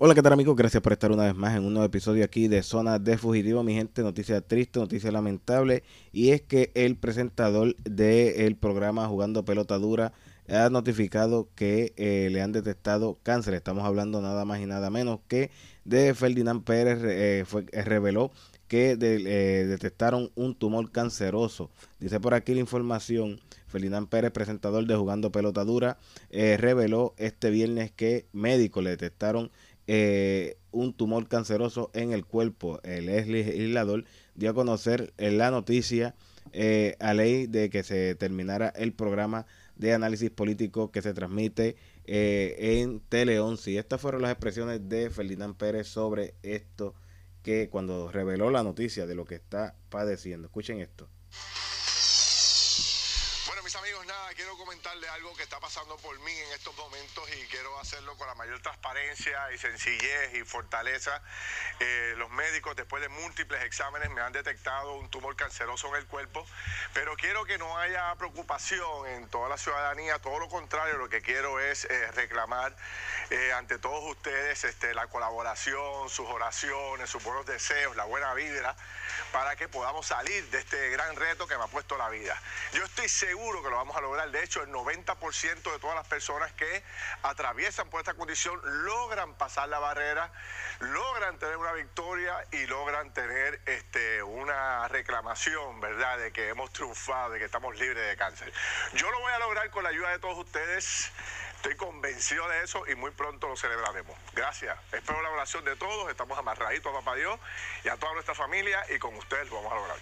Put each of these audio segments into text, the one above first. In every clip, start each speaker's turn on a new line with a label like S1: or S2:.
S1: Hola, ¿qué tal amigos? Gracias por estar una vez más en un nuevo episodio aquí de Zona de Fugitivo. Mi gente, noticia triste, noticia lamentable. Y es que el presentador del programa Jugando Pelota Dura ha notificado que eh, le han detectado cáncer. Estamos hablando nada más y nada menos que de Ferdinand Pérez. Eh, fue, eh, reveló que detectaron un tumor canceroso. Dice por aquí la información. Ferdinand Pérez, presentador de Jugando Pelota Dura, reveló este viernes que médicos le detectaron eh, un tumor canceroso en el cuerpo. El legislador dio a conocer la noticia eh, a ley de que se terminara el programa de análisis político que se transmite eh, en Tele 11. Y estas fueron las expresiones de Ferdinand Pérez sobre esto que cuando reveló la noticia de lo que está padeciendo. Escuchen esto
S2: quiero comentarle algo que está pasando por mí en estos momentos y quiero hacerlo con la mayor transparencia y sencillez y fortaleza. Eh, los médicos, después de múltiples exámenes, me han detectado un tumor canceroso en el cuerpo, pero quiero que no haya preocupación en toda la ciudadanía, todo lo contrario, lo que quiero es eh, reclamar eh, ante todos ustedes este, la colaboración, sus oraciones, sus buenos deseos, la buena vibra, para que podamos salir de este gran reto que me ha puesto la vida. Yo estoy seguro que lo vamos a lograr. De hecho, el 90% de todas las personas que atraviesan por esta condición logran pasar la barrera, logran tener una victoria y logran tener este, una reclamación, ¿verdad?, de que hemos triunfado, de que estamos libres de cáncer. Yo lo voy a lograr con la ayuda de todos ustedes. Estoy convencido de eso y muy pronto lo celebraremos. Gracias. Espero la oración de todos. Estamos amarraditos a Papá Dios y a toda nuestra familia y con ustedes lo vamos a lograr.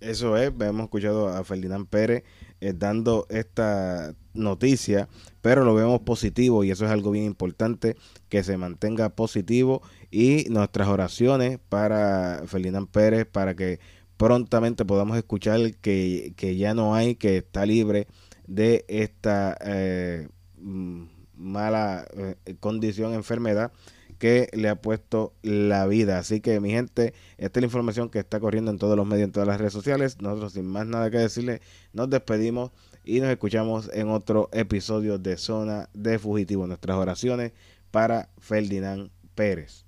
S1: Eso es, hemos escuchado a Ferdinand Pérez eh, dando esta noticia, pero lo vemos positivo y eso es algo bien importante, que se mantenga positivo. Y nuestras oraciones para Ferdinand Pérez, para que prontamente podamos escuchar que, que ya no hay, que está libre de esta eh, mala eh, condición, enfermedad que le ha puesto la vida. Así que mi gente, esta es la información que está corriendo en todos los medios, en todas las redes sociales. Nosotros sin más nada que decirle, nos despedimos y nos escuchamos en otro episodio de Zona de Fugitivo. Nuestras oraciones para Ferdinand Pérez.